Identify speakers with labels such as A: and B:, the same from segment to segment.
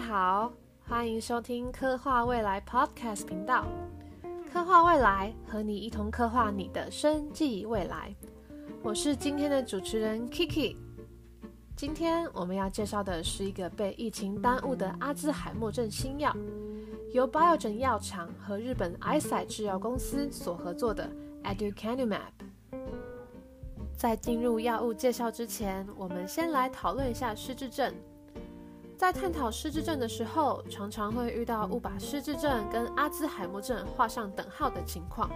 A: 好，欢迎收听刻画未来 Podcast 频道。刻画未来，和你一同刻画你的生计未来。我是今天的主持人 Kiki。今天我们要介绍的是一个被疫情耽误的阿兹海默症新药，由 Biogen 药厂和日本 i s i 制药公司所合作的 Aducanumab。在进入药物介绍之前，我们先来讨论一下失智症。在探讨失智症的时候，常常会遇到误把失智症跟阿兹海默症画上等号的情况。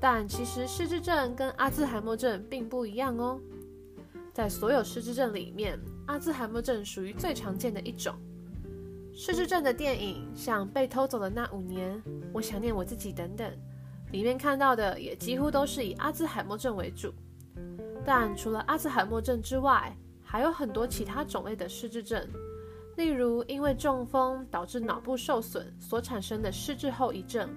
A: 但其实失智症跟阿兹海默症并不一样哦。在所有失智症里面，阿兹海默症属于最常见的一种。失智症的电影，像《被偷走的那五年》、《我想念我自己》等等，里面看到的也几乎都是以阿兹海默症为主。但除了阿兹海默症之外，还有很多其他种类的失智症。例如，因为中风导致脑部受损所产生的失智后遗症，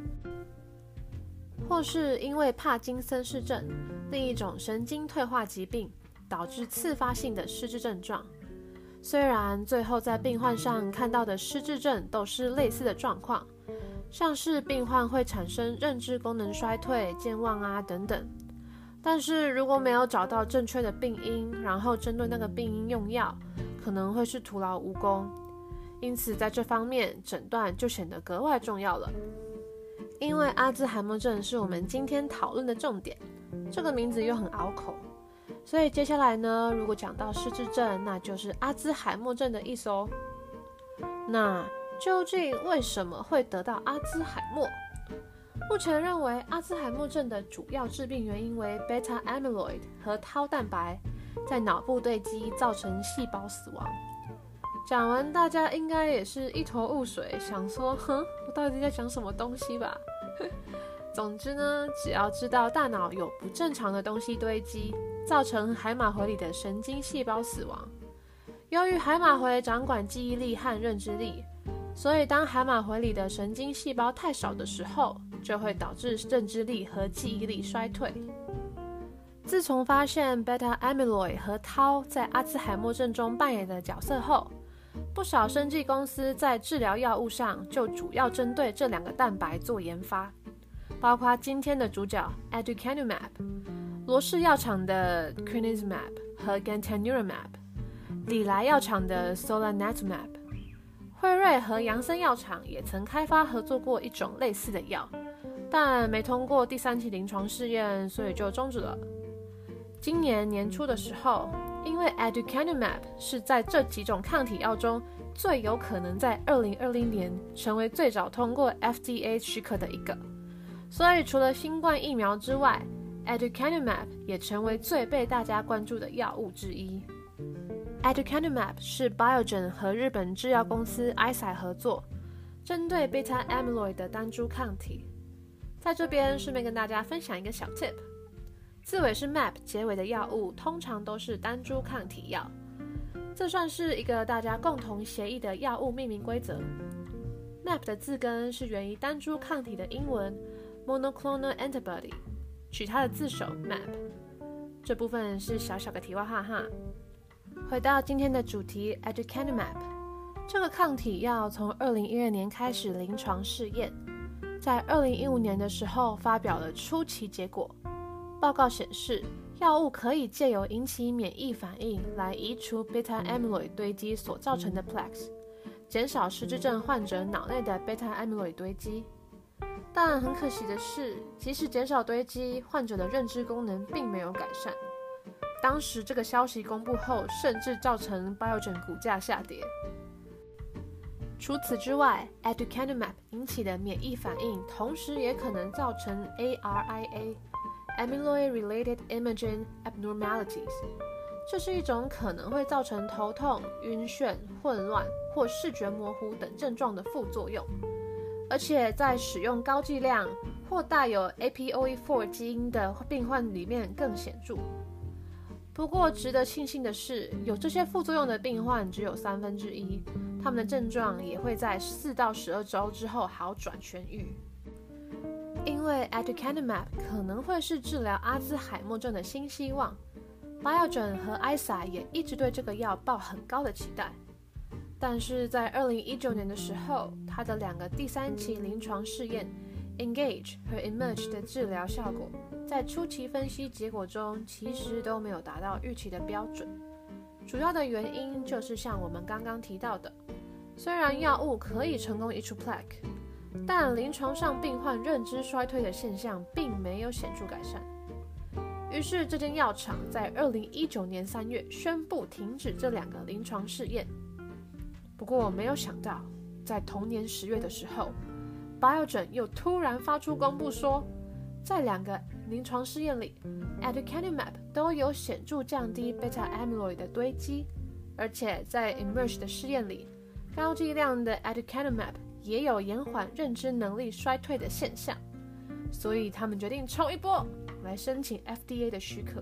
A: 或是因为帕金森氏症另一种神经退化疾病导致次发性的失智症状。虽然最后在病患上看到的失智症都是类似的状况，像是病患会产生认知功能衰退、健忘啊等等，但是如果没有找到正确的病因，然后针对那个病因用药，可能会是徒劳无功，因此在这方面诊断就显得格外重要了。因为阿兹海默症是我们今天讨论的重点，这个名字又很拗口，所以接下来呢，如果讲到失智症，那就是阿兹海默症的意思哦。那究竟为什么会得到阿兹海默？目前认为阿兹海默症的主要致病原因为贝塔 amyloid 和 tau 蛋白。在脑部堆积，造成细胞死亡。讲完，大家应该也是一头雾水，想说：“哼，我到底在讲什么东西吧？” 总之呢，只要知道大脑有不正常的东西堆积，造成海马回里的神经细胞死亡。由于海马回掌管记忆力和认知力，所以当海马回里的神经细胞太少的时候，就会导致认知力和记忆力衰退。自从发现 beta amyloid 和 tau 在阿兹海默症中扮演的角色后，不少生技公司在治疗药物上就主要针对这两个蛋白做研发，包括今天的主角 Aducanumab、罗氏药厂的 Crenezumab 和 Gantenerumab、礼来药厂的 solanetumab，、辉瑞和杨森药厂也曾开发合作过一种类似的药，但没通过第三期临床试验，所以就终止了。今年年初的时候，因为 Aducanumab 是在这几种抗体药中最有可能在2020年成为最早通过 FDA 许可的一个，所以除了新冠疫苗之外，Aducanumab 也成为最被大家关注的药物之一。Aducanumab 是 Biogen 和日本制药公司 Eisai 合作，针对 beta amyloid 的单株抗体。在这边顺便跟大家分享一个小 tip。字尾是 map 结尾的药物，通常都是单株抗体药。这算是一个大家共同协议的药物命名规则。map 的字根是源于单株抗体的英文 monoclonal antibody，取它的字首 map。这部分是小小的题外话哈。回到今天的主题 e d u c a n u m a p 这个抗体药从二零一二年开始临床试验，在二零一五年的时候发表了初期结果。报告显示，药物可以借由引起免疫反应来移除 beta amyloid 堆积所造成的 plaques，减少失智症患者脑内的 beta amyloid 堆积。但很可惜的是，即使减少堆积，患者的认知功能并没有改善。当时这个消息公布后，甚至造成 Biogen 股价下跌。除此之外，Aducanumab 引起的免疫反应，同时也可能造成 ARIA。Amyloid-related imaging abnormalities，这是一种可能会造成头痛、晕眩、混乱或视觉模糊等症状的副作用，而且在使用高剂量或带有 APOE4 基因的病患里面更显著。不过，值得庆幸的是，有这些副作用的病患只有三分之一，他们的症状也会在四到十二周之后好转痊愈。因为 Aducanumab 可能会是治疗阿兹海默症的新希望，Biogen 和 ISA 也一直对这个药抱很高的期待。但是在二零一九年的时候，他的两个第三期临床试验 Engage 和 Emerge 的治疗效果，在初期分析结果中其实都没有达到预期的标准。主要的原因就是像我们刚刚提到的，虽然药物可以成功移除 plaque，但临床上病患认知衰退的现象并没有显著改善。于是这间药厂在二零一九年三月宣布停止这两个临床试验。不过没有想到，在同年十月的时候，Biogen 又突然发出公布说，在两个临床试验里，Aducanumab 都有显著降低 beta amyloid 的堆积，而且在 Emerge 的试验里，高剂量的 Aducanumab 也有延缓认知能力衰退的现象，所以他们决定冲一波，来申请 FDA 的许可。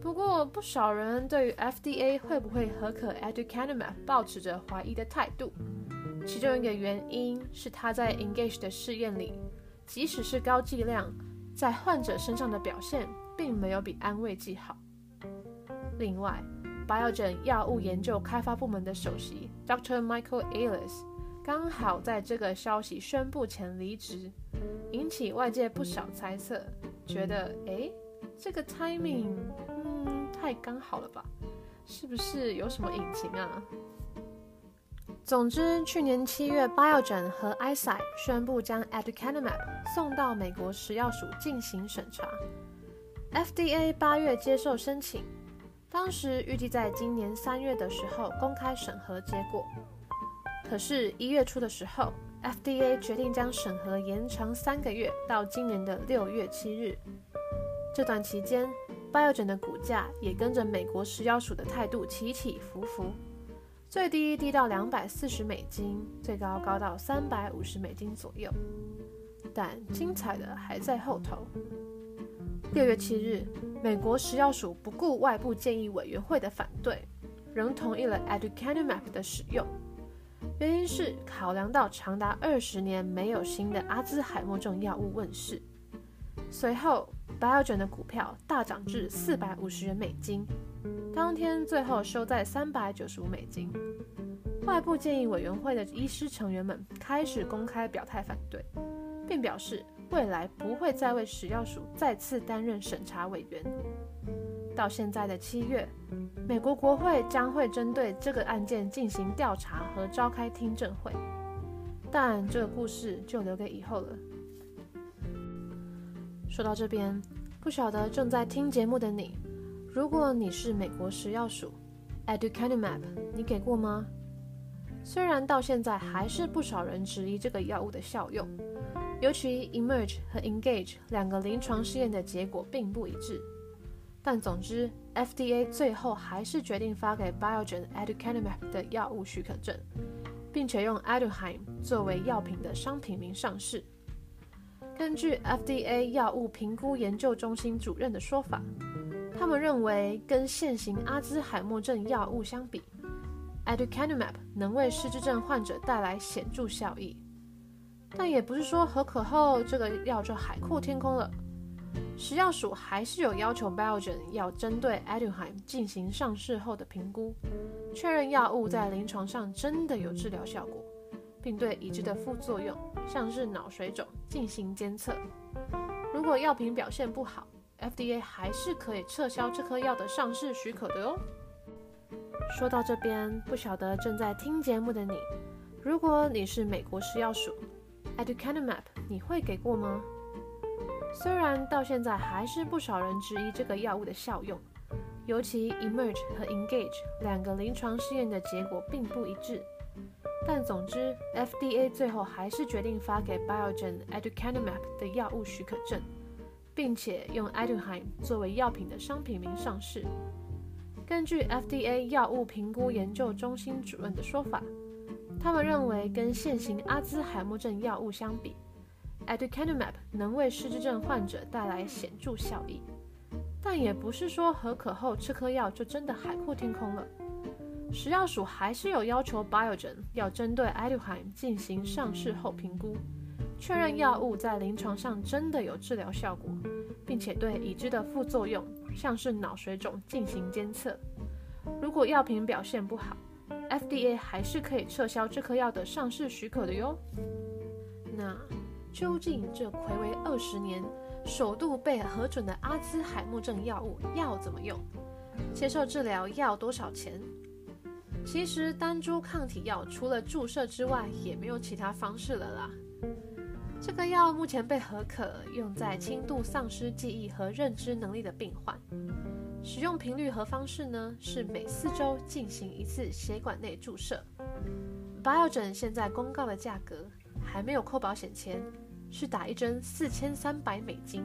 A: 不过，不少人对于 FDA 会不会核可 Aducanumab 抱持着怀疑的态度。其中一个原因是他在 Engage 的试验里，即使是高剂量，在患者身上的表现并没有比安慰剂好。另外，Biogen 药物研究开发部门的首席 Dr. Michael Ailes 刚好在这个消息宣布前离职，引起外界不少猜测，觉得诶，这个 timing 嗯。太刚好了吧？是不是有什么隐情啊？总之，去年七月，Biogen 和 Isai 宣布将 Aducanumab 送到美国食药署进行审查。FDA 八月接受申请，当时预计在今年三月的时候公开审核结果。可是，一月初的时候，FDA 决定将审核延长三个月，到今年的六月七日。这段期间，Biogen 的股价也跟着美国食药署的态度起起伏伏，最低低到两百四十美金，最高高到三百五十美金左右。但精彩的还在后头。六月七日，美国食药署不顾外部建议委员会的反对，仍同意了 Aducanumab 的使用，原因是考量到长达二十年没有新的阿兹海默症药物问世。随后。Biogen 的股票大涨至四百五十元美金，当天最后收在三百九十五美金。外部建议委员会的医师成员们开始公开表态反对，并表示未来不会再为食药署再次担任审查委员。到现在的七月，美国国会将会针对这个案件进行调查和召开听证会，但这个故事就留给以后了。说到这边，不晓得正在听节目的你，如果你是美国食药署，Aducanumab，你给过吗？虽然到现在还是不少人质疑这个药物的效用，尤其 Emerge 和 Engage 两个临床试验的结果并不一致，但总之，FDA 最后还是决定发给 Biogen Aducanumab 的药物许可证，并且用 Aduheim 作为药品的商品名上市。根据 FDA 药物评估研究中心主任的说法，他们认为跟现行阿兹海默症药物相比，Aducanumab 能为失智症患者带来显著效益。但也不是说合可后这个药就海阔天空了，食药署还是有要求 Belgian 要针对 Aduhelm 进行上市后的评估，确认药物在临床上真的有治疗效果。并对已知的副作用，像是脑水肿进行监测。如果药品表现不好，FDA 还是可以撤销这颗药的上市许可的哦。说到这边，不晓得正在听节目的你，如果你是美国食药署 a d u c a n u m a p 你会给过吗？虽然到现在还是不少人质疑这个药物的效用，尤其 Emerge 和 Engage 两个临床试验的结果并不一致。但总之，FDA 最后还是决定发给 Biogen Aducanumab 的药物许可证，并且用 Aduhelm 作为药品的商品名上市。根据 FDA 药物评估研究中心主任的说法，他们认为跟现行阿兹海默症药物相比，Aducanumab 能为失智症患者带来显著效益。但也不是说核可后这颗药就真的海阔天空了。食药署还是有要求，Biogen 要针对 Aduhelm 进行上市后评估，确认药物在临床上真的有治疗效果，并且对已知的副作用，像是脑水肿进行监测。如果药品表现不好 FDA 还是可以撤销这颗药的上市许可的哟。那究竟这睽违二十年，首度被核准的阿兹海默症药物要怎么用？接受治疗要多少钱？其实单株抗体药除了注射之外，也没有其他方式了啦。这个药目前被核可用在轻度丧失记忆和认知能力的病患。使用频率和方式呢，是每四周进行一次血管内注射。Biogen 现在公告的价格还没有扣保险钱，是打一针四千三百美金。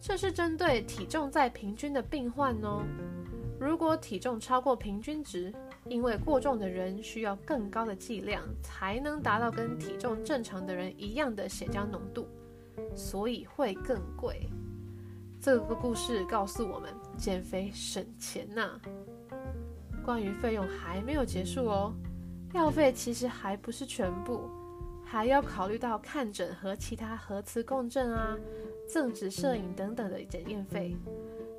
A: 这是针对体重在平均的病患哦。如果体重超过平均值，因为过重的人需要更高的剂量才能达到跟体重正常的人一样的血浆浓度，所以会更贵。这个故事告诉我们，减肥省钱呐、关于费用还没有结束哦，药费其实还不是全部，还要考虑到看诊和其他核磁共振啊。赠纸摄影等等的检验费，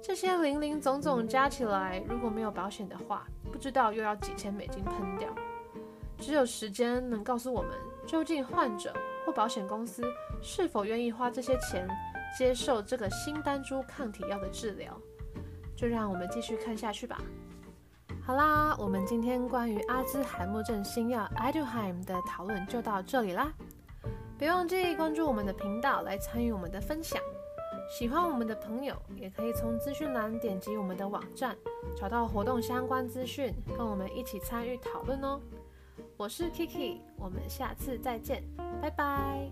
A: 这些零零总总加起来，如果没有保险的话，不知道又要几千美金喷掉。只有时间能告诉我们，究竟患者或保险公司是否愿意花这些钱接受这个新单株抗体药的治疗。就让我们继续看下去吧。好啦，我们今天关于阿兹海默症新药 Aduhelm 的讨论就到这里啦。别忘记关注我们的频道来参与我们的分享。喜欢我们的朋友也可以从资讯栏点击我们的网站，找到活动相关资讯，跟我们一起参与讨论哦。我是 Kiki，我们下次再见，拜拜。